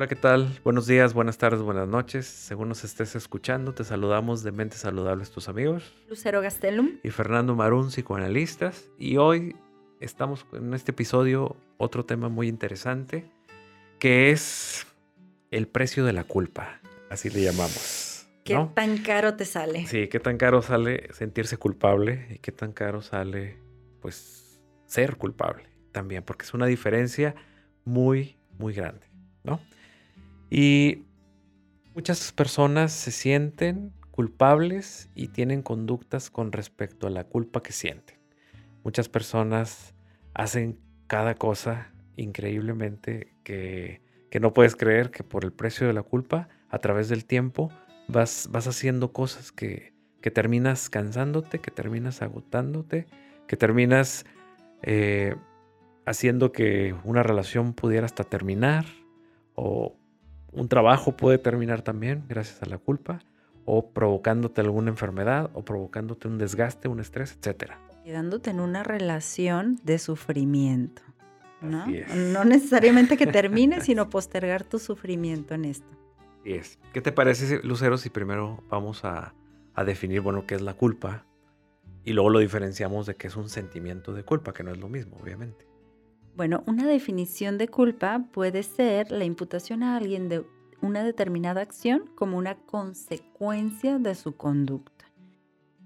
Hola, ¿qué tal? Buenos días, buenas tardes, buenas noches. Según nos estés escuchando, te saludamos de Mentes Saludables, tus amigos. Lucero Gastelum. Y Fernando Marún, psicoanalistas. Y hoy estamos en este episodio otro tema muy interesante, que es el precio de la culpa. Así le llamamos. ¿Qué tan caro te sale? Sí, qué tan caro sale sentirse culpable y qué tan caro sale, pues, ser culpable también, porque es una diferencia muy, muy grande, ¿no? Y muchas personas se sienten culpables y tienen conductas con respecto a la culpa que sienten. Muchas personas hacen cada cosa increíblemente que, no puedes creer que por el precio de la culpa, a través del tiempo, vas, vas haciendo cosas que, terminas cansándote, que terminas agotándote, que terminas eh, haciendo que una relación pudiera hasta terminar o un trabajo puede terminar también gracias a la culpa o provocándote alguna enfermedad o provocándote un desgaste, un estrés, etc. Quedándote en una relación de sufrimiento. ¿no? no necesariamente que termine, sino postergar tu sufrimiento en esto. Así es. ¿Qué te parece, Lucero, si primero vamos a, a definir, bueno, qué es la culpa y luego lo diferenciamos de qué es un sentimiento de culpa, que no es lo mismo, obviamente? Bueno, una definición de culpa puede ser la imputación a alguien de una determinada acción como una consecuencia de su conducta.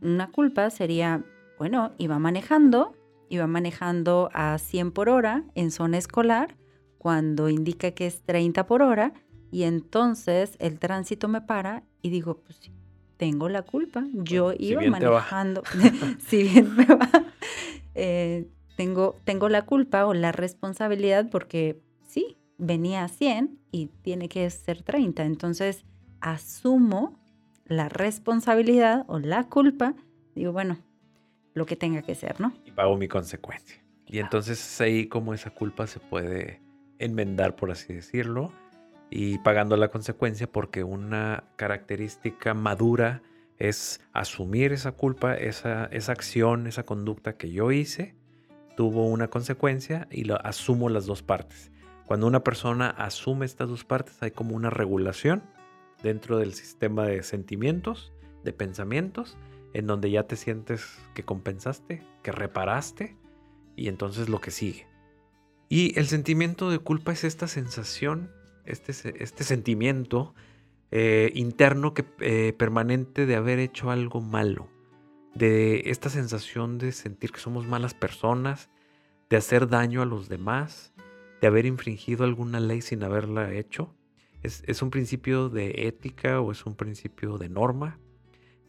Una culpa sería, bueno, iba manejando, iba manejando a 100 por hora en zona escolar cuando indica que es 30 por hora y entonces el tránsito me para y digo, pues sí, tengo la culpa, yo iba manejando, si bien me va, eh, tengo, tengo la culpa o la responsabilidad porque sí, venía a 100 y tiene que ser 30. Entonces, asumo la responsabilidad o la culpa. Digo, bueno, lo que tenga que ser, ¿no? Y pago mi consecuencia. Y entonces ahí como esa culpa se puede enmendar, por así decirlo, y pagando la consecuencia porque una característica madura es asumir esa culpa, esa, esa acción, esa conducta que yo hice tuvo una consecuencia y lo asumo las dos partes. Cuando una persona asume estas dos partes hay como una regulación dentro del sistema de sentimientos, de pensamientos, en donde ya te sientes que compensaste, que reparaste y entonces lo que sigue. Y el sentimiento de culpa es esta sensación, este, este sentimiento eh, interno que, eh, permanente de haber hecho algo malo de esta sensación de sentir que somos malas personas, de hacer daño a los demás, de haber infringido alguna ley sin haberla hecho. Es, un principio de ética o es un principio de norma,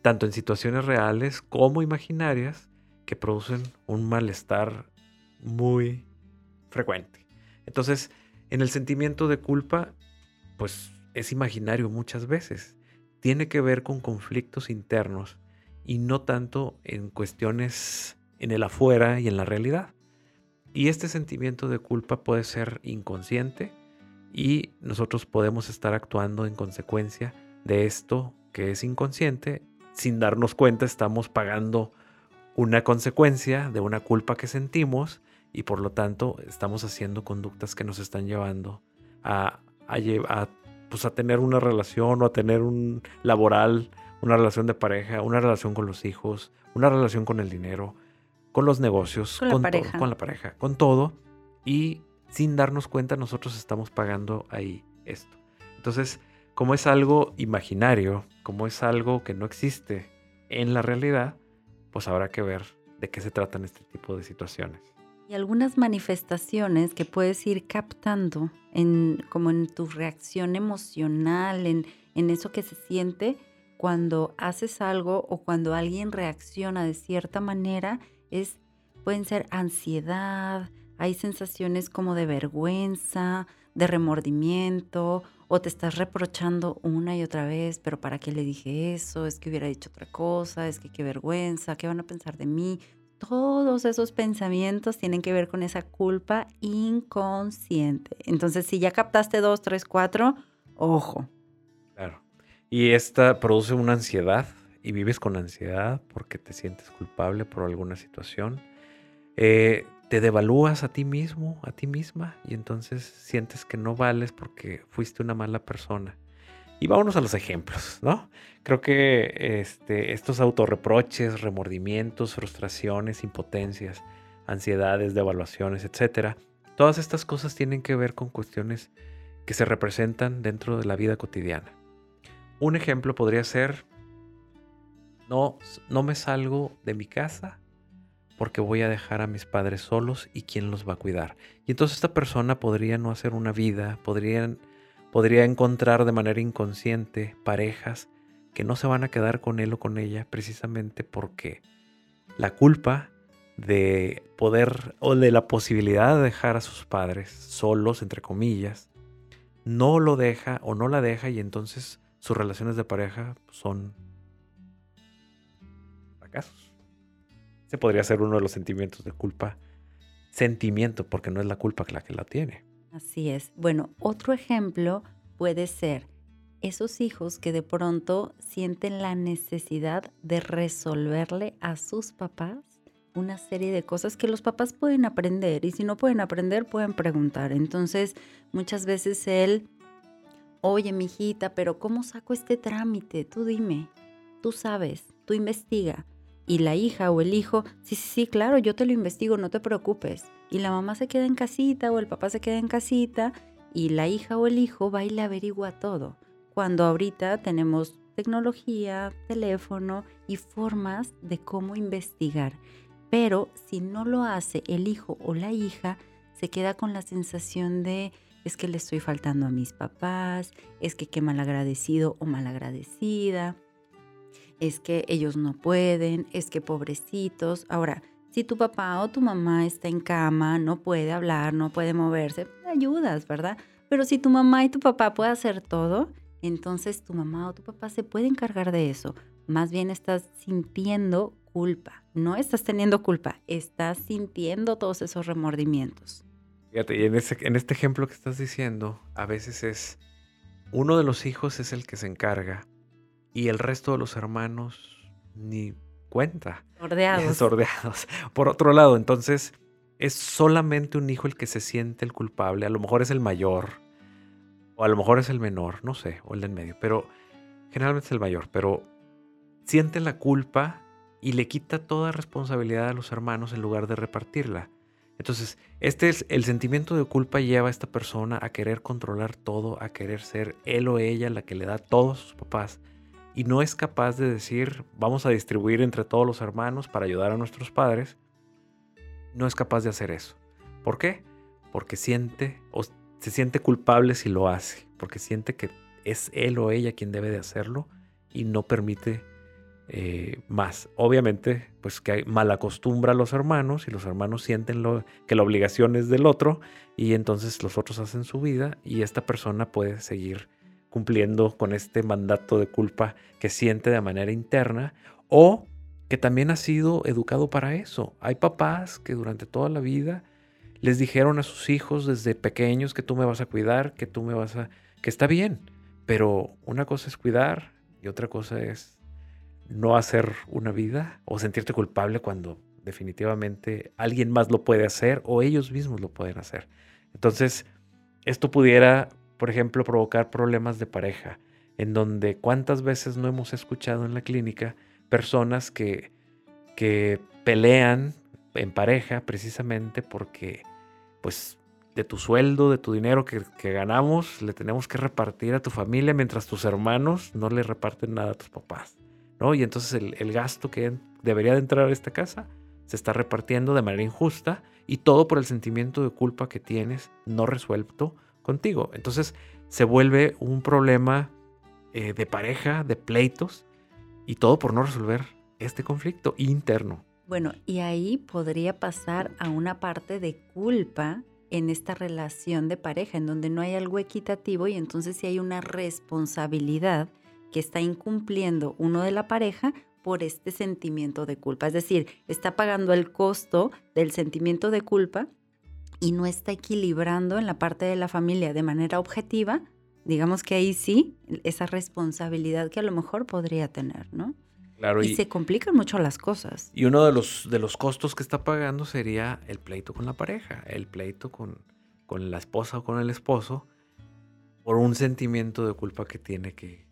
tanto en situaciones reales como imaginarias, que producen un malestar muy frecuente. Entonces, en el sentimiento de culpa, pues es imaginario muchas veces. Tiene que ver con conflictos internos y no tanto en cuestiones en el afuera y en la realidad. Y este sentimiento de culpa puede ser inconsciente y nosotros podemos estar actuando en consecuencia de esto que es inconsciente. Sin darnos cuenta estamos pagando una consecuencia de una culpa que sentimos y por lo tanto estamos haciendo conductas que nos están llevando a, a, pues a tener una relación o a tener un laboral una relación de pareja, una relación con los hijos, una relación con el dinero, con los negocios, con, la, pareja. con la pareja, con todo. Y sin darnos cuenta nosotros estamos pagando ahí esto. Entonces, como es algo imaginario, como es algo que no existe en la realidad, pues habrá que ver de qué se tratan este tipo de situaciones. Y algunas manifestaciones que puedes ir captando en, como en tu reacción emocional, en, en eso que se siente, cuando haces algo o cuando alguien reacciona de cierta manera es pueden ser ansiedad, hay sensaciones como de vergüenza, de remordimiento o te estás reprochando una y otra vez, pero ¿para qué le dije eso? Es que hubiera dicho otra cosa, es que qué vergüenza, ¿qué van a pensar de mí? Todos esos pensamientos tienen que ver con esa culpa inconsciente. Entonces, si ya captaste dos, tres, cuatro, ojo, y esta produce una ansiedad y vives con ansiedad porque te sientes culpable por alguna situación. Eh, te devalúas a ti mismo, a ti misma, y entonces sientes que no vales porque fuiste una mala persona. Y vámonos a los ejemplos, ¿no? Creo que este, estos autorreproches, remordimientos, frustraciones, impotencias, ansiedades, devaluaciones, etcétera, todas estas cosas tienen que ver con cuestiones que se representan dentro de la vida cotidiana. Un ejemplo podría ser, no, no me salgo de mi casa porque voy a dejar a mis padres solos y quién los va a cuidar. Y entonces esta persona podría no hacer una vida, podría encontrar de manera inconsciente parejas que no se van a quedar con él o con ella precisamente porque la culpa de poder o de la posibilidad de dejar a sus padres solos, entre comillas, no lo deja o no la deja y entonces sus relaciones de pareja son fracasos. Ese podría ser uno de los sentimientos de culpa. Sentimiento, porque no es la culpa la que la tiene. Así es. Bueno, otro ejemplo puede ser esos hijos que de pronto sienten la necesidad de resolverle a sus papás una serie de cosas que los papás pueden aprender y si no pueden aprender pueden preguntar. Entonces, muchas veces él, oye, mijita, pero ¿cómo saco este trámite? Tú dime, tú sabes, tú investiga. Y la hija o el hijo, sí, sí, sí, claro, yo te lo investigo, no te preocupes. Y la mamá se queda en casita o el papá se queda en casita y la hija o el hijo va y le averigua todo. Cuando ahorita tenemos tecnología, teléfono y formas de cómo investigar. Pero si no lo hace el hijo o la hija, se queda con la sensación de es que le estoy faltando a mis papás, es que qué malagradecido o malagradecida, es que ellos no pueden, es que pobrecitos. Ahora, si tu papá o tu mamá está en cama, no puede hablar, no puede moverse, ayudas, ¿verdad? Pero si tu mamá y tu papá pueden hacer todo, entonces tu mamá o tu papá se puede encargar de eso. Más bien estás sintiendo culpa. No estás teniendo culpa, estás sintiendo todos esos remordimientos. Fíjate, y en, en este ejemplo que estás diciendo, a veces es uno de los hijos es el que se encarga y el resto de los hermanos ni cuenta. Sordeados. Sordeados. Por otro lado, entonces es solamente un hijo el que se siente el culpable. A lo mejor es el mayor, o a lo mejor es el menor, no sé, o el del medio, pero generalmente es el mayor, pero siente la culpa y le quita toda responsabilidad a los hermanos en lugar de repartirla. Entonces, este es el sentimiento de culpa lleva a esta persona a querer controlar todo, a querer ser él o ella la que le da a sus papás y no es capaz de decir, vamos a distribuir entre todos los hermanos para ayudar a nuestros padres, no es capaz de hacer eso. ¿Por qué? Porque siente o se siente culpable si lo hace, porque siente que es él o ella quien debe de hacerlo y no permite eh, más. Obviamente, pues que mal acostumbra a los hermanos y los hermanos sienten lo, que la obligación es del otro y entonces los otros hacen su vida y esta persona puede seguir cumpliendo con este mandato de culpa que siente de manera interna o que también ha sido educado para eso. Hay papás que durante toda la vida les dijeron a sus hijos desde pequeños que tú me vas a cuidar, que tú me vas a... que está bien, pero una cosa es cuidar y otra cosa es no hacer una vida o sentirte culpable cuando definitivamente alguien más lo puede hacer o ellos mismos lo pueden hacer. Entonces, esto pudiera por ejemplo, provocar problemas de pareja, en donde cuántas veces no hemos escuchado en la clínica personas que, que pelean en pareja precisamente porque pues de tu sueldo, de tu dinero que, ganamos, le tenemos que repartir a tu familia mientras tus hermanos no le reparten nada a tus papás. ¿No? Y entonces el, el gasto que debería de entrar a esta casa se está repartiendo de manera injusta y todo por el sentimiento de culpa que tienes no resuelto contigo. Entonces se vuelve un problema eh, de pareja, de pleitos, y todo por no resolver este conflicto interno. Bueno, y ahí podría pasar a una parte de culpa en esta relación de pareja, en donde no hay algo equitativo y entonces si hay una responsabilidad que está incumpliendo uno de la pareja por este sentimiento de culpa. Es decir, está pagando el costo del sentimiento de culpa y no está equilibrando en la parte de la familia de manera objetiva, digamos que ahí sí, esa responsabilidad que a lo mejor podría tener, ¿no? Claro, y, se complican mucho las cosas. Y uno de los, de los costos que está pagando sería el pleito con la pareja, el pleito con, con la esposa o con el esposo, por un sentimiento de culpa que tiene que,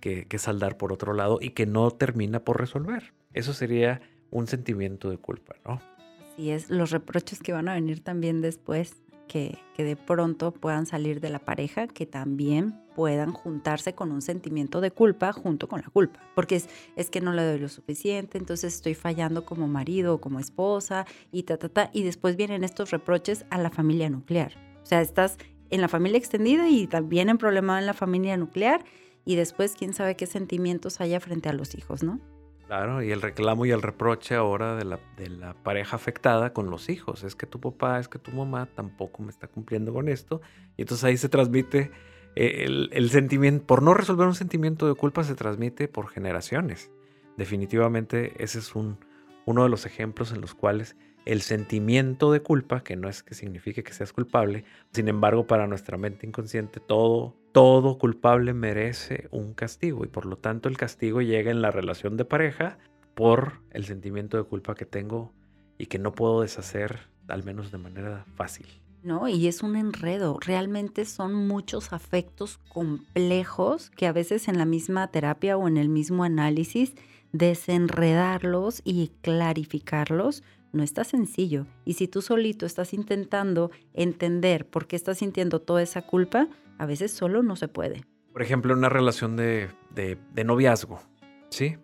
que, saldar por otro lado y que no termina por resolver. Eso sería un sentimiento de culpa, ¿no? Así es, los reproches que van a venir también después, que, que, de pronto puedan salir de la pareja, que también puedan juntarse con un sentimiento de culpa junto con la culpa, porque es, es que no le doy lo suficiente, entonces estoy fallando como marido o como esposa y ta, ta, ta, y después vienen estos reproches a la familia nuclear. O sea, estás en la familia extendida y también en problema en la familia nuclear y después quién sabe qué sentimientos haya frente a los hijos, ¿no? Claro, y el reclamo y el reproche ahora de la, de la pareja afectada con los hijos. Es que tu papá, es que tu mamá tampoco me está cumpliendo con esto. Y entonces ahí se transmite eh, el, el sentimiento, por no resolver un sentimiento de culpa, se transmite por generaciones. Definitivamente ese es un, uno de los ejemplos en los cuales el sentimiento de culpa, que no es que signifique que seas culpable, sin embargo para nuestra mente inconsciente todo, todo culpable merece un castigo y por lo tanto el castigo llega en la relación de pareja por el sentimiento de culpa que tengo y que no puedo deshacer al menos de manera fácil. No, y es un enredo. Realmente son muchos afectos complejos que a veces en la misma terapia o en el mismo análisis desenredarlos y clarificarlos no está sencillo. Y si tú solito estás intentando entender por qué estás sintiendo toda esa culpa, a veces solo no se puede. Por ejemplo, una relación de, de, noviazgo, ¿sí?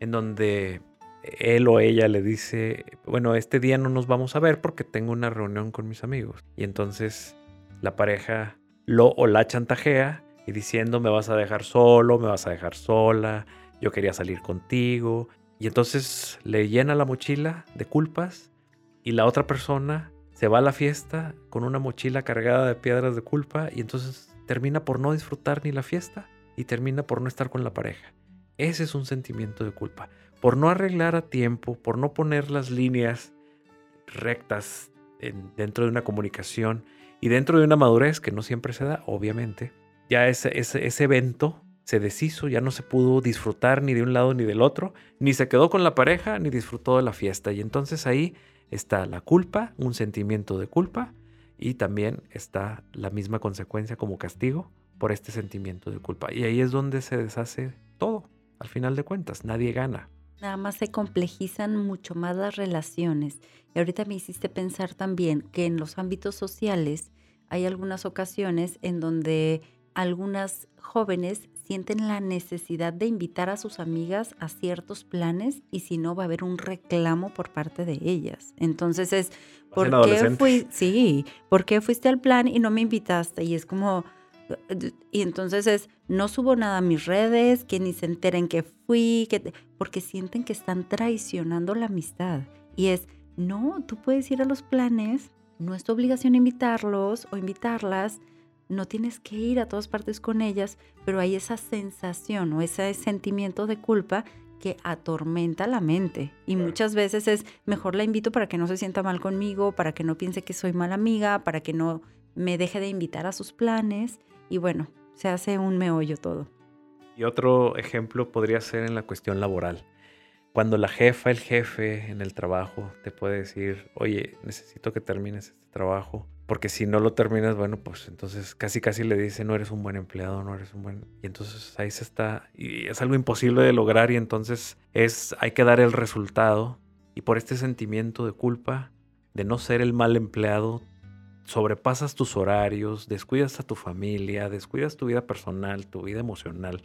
En donde él o ella le dice, bueno, este día no nos vamos a ver porque tengo una reunión con mis amigos. Y entonces la pareja lo o la chantajea y diciendo, me vas a dejar solo, me vas a dejar sola, yo quería salir contigo, y entonces le llena la mochila de culpas y la otra persona se va a la fiesta con una mochila cargada de piedras de culpa y entonces termina por no disfrutar ni la fiesta y termina por no estar con la pareja. Ese es un sentimiento de culpa. Por no arreglar a tiempo, por no poner las líneas rectas dentro de una comunicación y dentro de una madurez que no siempre se da, obviamente, ya ese, ese, ese evento se deshizo, ya no se pudo disfrutar ni de un lado ni del otro, ni se quedó con la pareja, ni disfrutó de la fiesta. Y entonces ahí está la culpa, un sentimiento de culpa, y también está la misma consecuencia como castigo por este sentimiento de culpa. Y ahí es donde se deshace todo, al final de cuentas, nadie gana. Nada más se complejizan mucho más las relaciones. Y ahorita me hiciste pensar también que en los ámbitos sociales hay algunas ocasiones en donde algunas jóvenes sienten la necesidad de invitar a sus amigas a ciertos planes y si no va a haber un reclamo por parte de ellas. Entonces es, ¿por qué, fui, sí, ¿por qué fuiste al plan y no me invitaste? Y es como, y entonces es, no subo nada a mis redes, que ni se enteren que fui, que porque sienten que están traicionando la amistad. Y es, no, tú puedes ir a los planes, no es tu obligación invitarlos o invitarlas no tienes que ir a todas partes con ellas, pero hay esa sensación o ese sentimiento de culpa que atormenta la mente. Y muchas veces es mejor la invito para que no se sienta mal conmigo, para que no piense que soy mala amiga, para que no me deje de invitar a sus planes. Y bueno, se hace un meollo todo. Y otro ejemplo podría ser en la cuestión laboral. Cuando la jefa, el jefe en el trabajo te puede decir, oye, necesito que termines este trabajo porque si no lo terminas, bueno, pues entonces casi casi le dice, no eres un buen empleado, no eres un buen... Y entonces ahí se está, y es algo imposible de lograr y entonces es, hay que dar el resultado. Y por este sentimiento de culpa, de no ser el mal empleado, sobrepasas tus horarios, descuidas a tu familia, descuidas tu vida personal, tu vida emocional,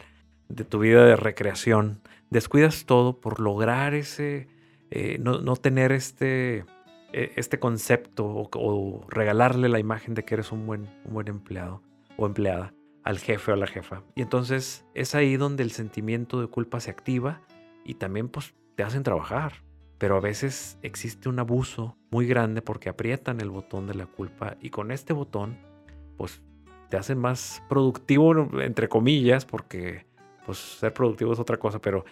de tu vida de recreación, descuidas todo por lograr ese, eh, no, no tener este e, este concepto o, regalarle la imagen de que eres un buen, un buen empleado o empleada al jefe o a la jefa. Y entonces es ahí donde el sentimiento de culpa se activa y también pues te hacen trabajar. Pero a veces existe un abuso muy grande porque aprietan el botón de la culpa y con este botón pues te hacen más productivo entre comillas porque pues ser productivo es otra cosa, pero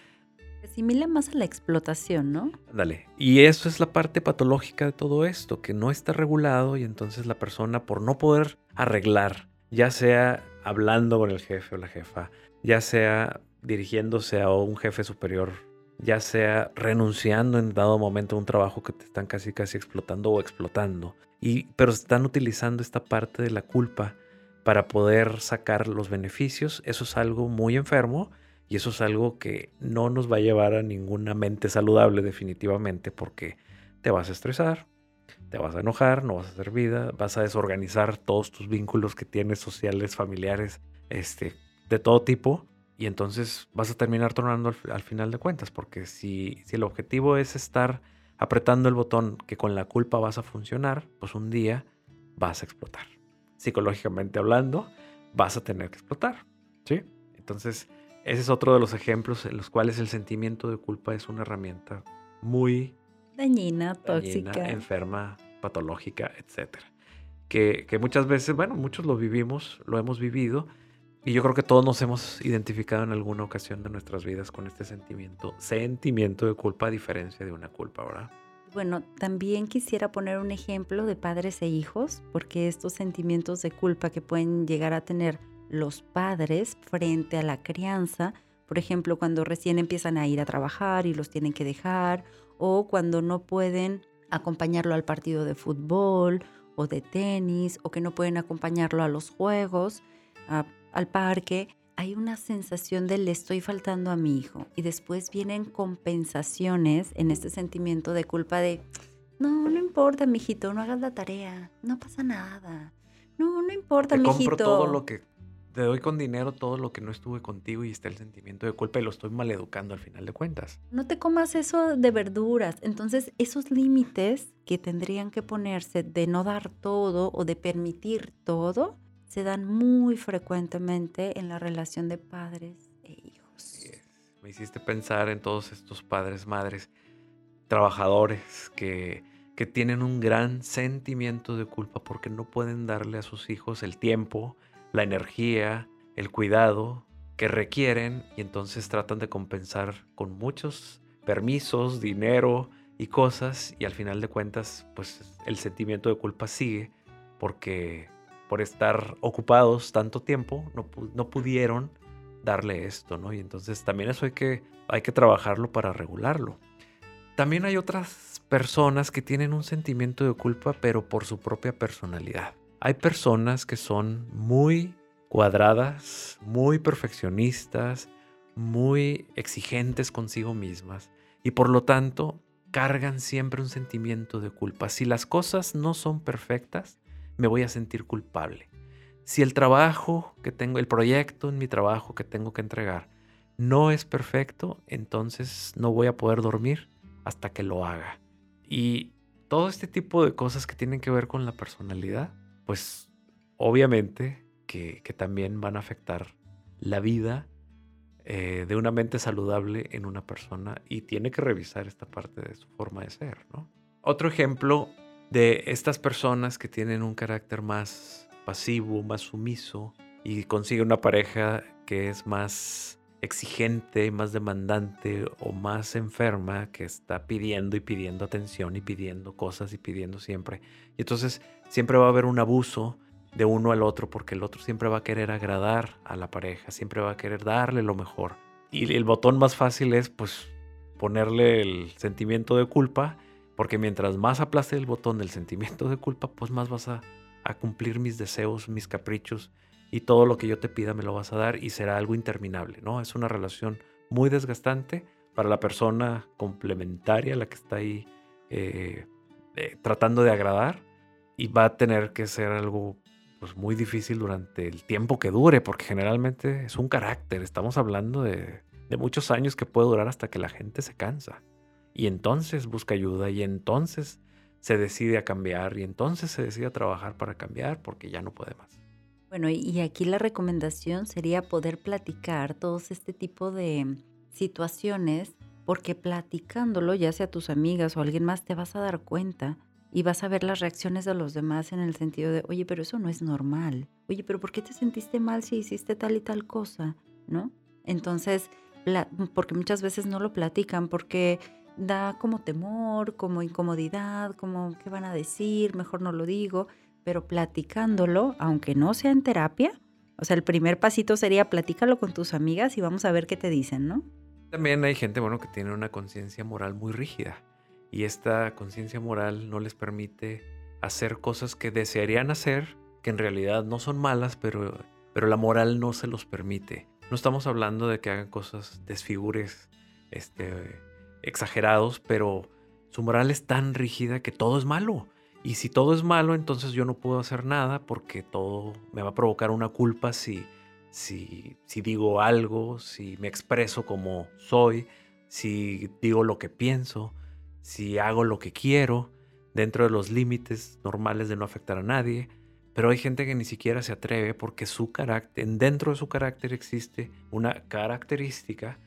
asimila más a la explotación, ¿no? Dale. Y eso es la parte patológica de todo esto, que no está regulado y entonces la persona por no poder arreglar, ya sea hablando con el jefe o la jefa, ya sea dirigiéndose a un jefe superior ya sea renunciando en dado momento a un trabajo que te están casi casi explotando o explotando. Y, pero están utilizando esta parte de la culpa para poder sacar los beneficios. Eso es algo muy enfermo y eso es algo que no nos va a llevar a ninguna mente saludable definitivamente porque te vas a estresar, te vas a enojar, no vas a hacer vida, vas a desorganizar todos tus vínculos que tienes sociales, familiares, este, de todo tipo. Y entonces vas a terminar tornando al, final de cuentas, porque si, si el objetivo es estar apretando el botón que con la culpa vas a funcionar, pues un día vas a explotar. Psicológicamente hablando, vas a tener que explotar. ¿Sí? Entonces, ese es otro de los ejemplos en los cuales el sentimiento de culpa es una herramienta muy dañina, tóxica, enferma, patológica, etc. Que, que muchas veces, bueno, muchos lo vivimos, lo hemos vivido, y yo creo que todos nos hemos identificado en alguna ocasión de nuestras vidas con este sentimiento, sentimiento de culpa a diferencia de una culpa, ¿verdad? Bueno, también quisiera poner un ejemplo de padres e hijos, porque estos sentimientos de culpa que pueden llegar a tener los padres frente a la crianza, por ejemplo, cuando recién empiezan a ir a trabajar y los tienen que dejar, o cuando no pueden acompañarlo al partido de fútbol o de tenis, o que no pueden acompañarlo a los juegos, al parque, hay una sensación de le estoy faltando a mi hijo. Y después vienen compensaciones en este sentimiento de culpa de, no, no importa, mijito, no hagas la tarea, no pasa nada. No, no importa, Te mijito. compro todo lo que te doy con dinero todo lo que no estuve contigo y está el sentimiento de culpa y lo estoy maleducando al final de cuentas. No te comas eso de verduras. Entonces, esos límites que tendrían que ponerse de no dar todo o de permitir todo, se dan muy frecuentemente en la relación de padres e hijos. Me hiciste pensar en todos estos padres, madres, trabajadores que, que tienen un gran sentimiento de culpa porque no pueden darle a sus hijos el tiempo, la energía, el cuidado que requieren y entonces tratan de compensar con muchos permisos, dinero y cosas y al final de cuentas pues el sentimiento de culpa sigue porque por estar ocupados tanto tiempo no, no pudieron darle esto, ¿no? Y entonces también eso hay que, hay que trabajarlo para regularlo. También hay otras personas que tienen un sentimiento de culpa pero por su propia personalidad. Hay personas que son muy cuadradas, muy perfeccionistas, muy exigentes consigo mismas y por lo tanto cargan siempre un sentimiento de culpa. Si las cosas no son perfectas, me voy a sentir culpable. Si el trabajo que tengo, el proyecto en mi trabajo que tengo que entregar no es perfecto, entonces no voy a poder dormir hasta que lo haga. Y todo este tipo de cosas que tienen que ver con la personalidad pues obviamente que, también van a afectar la vida eh, de una mente saludable en una persona y tiene que revisar esta parte de su forma de ser, ¿no? Otro ejemplo de estas personas que tienen un carácter más pasivo, más sumiso y consigue una pareja que es más exigente, más demandante o más enferma que está pidiendo y pidiendo atención y pidiendo cosas y pidiendo siempre. Y entonces siempre va a haber un abuso de uno al otro porque el otro siempre va a querer agradar a la pareja, siempre va a querer darle lo mejor. Y el botón más fácil es pues ponerle el sentimiento de culpa porque mientras más aplaste el botón del sentimiento de culpa pues más vas a, cumplir mis deseos, mis caprichos y todo lo que yo te pida me lo vas a dar y será algo interminable, ¿no? Es una relación muy desgastante para la persona complementaria, la que está ahí eh, eh, tratando de agradar y va a tener que ser algo pues, muy difícil durante el tiempo que dure, porque generalmente es un carácter, estamos hablando de muchos años que puede durar hasta que la gente se cansa y entonces busca ayuda y entonces se decide a cambiar y entonces se decide a trabajar para cambiar porque ya no puede más. Bueno, y aquí la recomendación sería poder platicar todos este tipo de situaciones, porque platicándolo, ya sea tus amigas o alguien más, te vas a dar cuenta y vas a ver las reacciones de los demás en el sentido de, oye, pero eso no es normal. Oye, pero ¿por qué te sentiste mal si hiciste tal y tal cosa? ¿No? Entonces, porque muchas veces no lo platican porque da como temor, como incomodidad, como qué van a decir, mejor no lo digo pero platicándolo, aunque no sea en terapia, o sea, el primer pasito sería platícalo con tus amigas y vamos a ver qué te dicen, ¿no? También hay gente, bueno, que tiene una conciencia moral muy rígida y esta conciencia moral no les permite hacer cosas que desearían hacer, que en realidad no son malas, pero, pero la moral no se los permite. No estamos hablando de que hagan cosas desfigures, este, exagerados, pero su moral es tan rígida que todo es malo. Y si todo es malo, entonces yo no puedo hacer nada porque todo me va a provocar una culpa si, si, si digo algo, si me expreso como soy, si digo lo que pienso, si hago lo que quiero dentro de los límites normales de no afectar a nadie. Pero hay gente que ni siquiera se atreve porque su carácter, dentro de su carácter existe una característica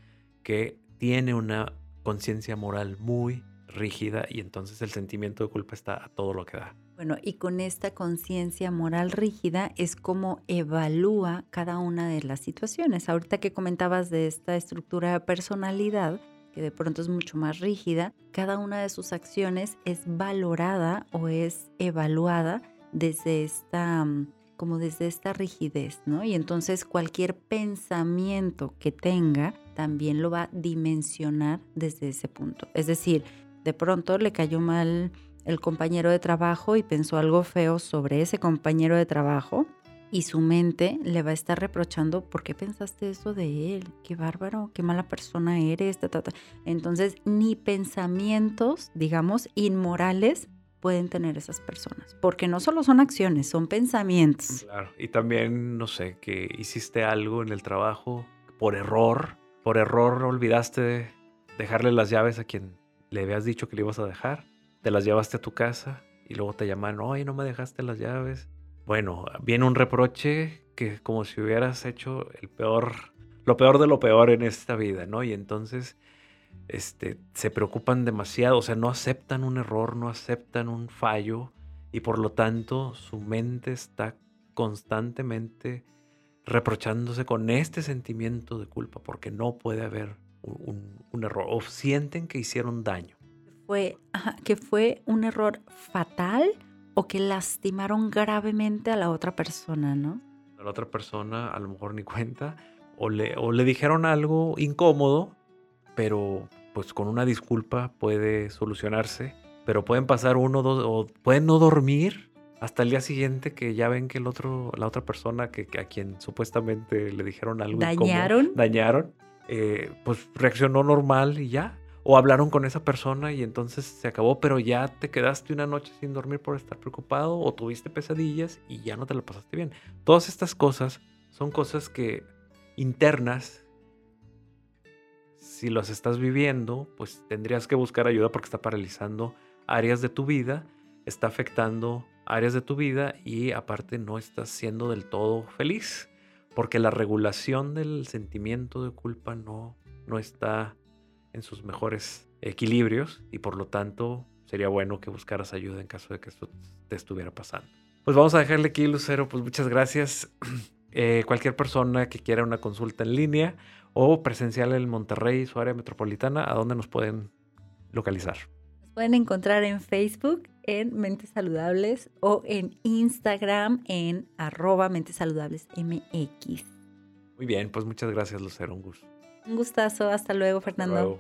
que tiene una conciencia moral muy rígida y entonces el sentimiento de culpa está a todo lo que da. Bueno, y con esta conciencia moral rígida es como evalúa cada una de las situaciones. Ahorita que comentabas de esta estructura de personalidad, que de pronto es mucho más rígida, cada una de sus acciones es valorada o es evaluada desde esta mm, como desde esta rigidez, ¿no? Y entonces cualquier pensamiento que tenga también lo va a dimensionar desde ese punto. Es decir, de pronto le cayó mal el compañero de trabajo y pensó algo feo sobre ese compañero de trabajo y su mente le va a estar reprochando, ¿por qué pensaste eso de él? Qué bárbaro, qué mala persona eres. Entonces, ni pensamientos, digamos, inmorales pueden tener esas personas, porque no solo son acciones, son pensamientos. Claro, y también, no sé, que hiciste algo en el trabajo por error, por error olvidaste dejarle las llaves a quien le habías dicho que le ibas a dejar, te las llevaste a tu casa y luego te llaman, oye, no me dejaste las llaves bueno, viene un reproche que como si hubieras hecho el peor, lo peor de lo peor en esta vida, ¿no? Y entonces este, se preocupan demasiado, o sea, no aceptan un error, no aceptan un fallo y por lo tanto su mente está constantemente reprochándose con este sentimiento de culpa porque no puede haber un, error o sienten que hicieron daño. Fue, que fue un error fatal o que lastimaron gravemente a la otra persona, ¿no? A la otra persona a lo mejor ni cuenta, o le, o le dijeron algo incómodo, pero pues con una disculpa puede solucionarse, pero pueden pasar uno, dos, o pueden no dormir hasta el día siguiente que ya ven que el otro, la otra persona que, a quien supuestamente le dijeron algo dañaron, dañaron, eh, pues reaccionó normal y ya o hablaron con esa persona y entonces se acabó, pero ya te quedaste una noche sin dormir por estar preocupado o tuviste pesadillas y ya no te la pasaste bien. Todas estas cosas son cosas que internas, si las estás viviendo, pues tendrías que buscar ayuda porque está paralizando áreas de tu vida, está afectando áreas de tu vida y aparte no estás siendo del todo feliz porque la regulación del sentimiento de culpa no, no está en sus mejores equilibrios y por lo tanto sería bueno que buscaras ayuda en caso de que esto te estuviera pasando. Pues vamos a dejarle aquí, Lucero, pues muchas gracias. Eh, cualquier persona que quiera una consulta en línea o presencial en Monterrey, su área metropolitana, ¿a dónde nos pueden localizar? Nos pueden encontrar en Facebook en Mentes Saludables o en Instagram en arroba Mentes Saludables MX. Muy bien, pues muchas gracias, Lucero, un gusto. Un gustazo. Hasta luego, Fernando.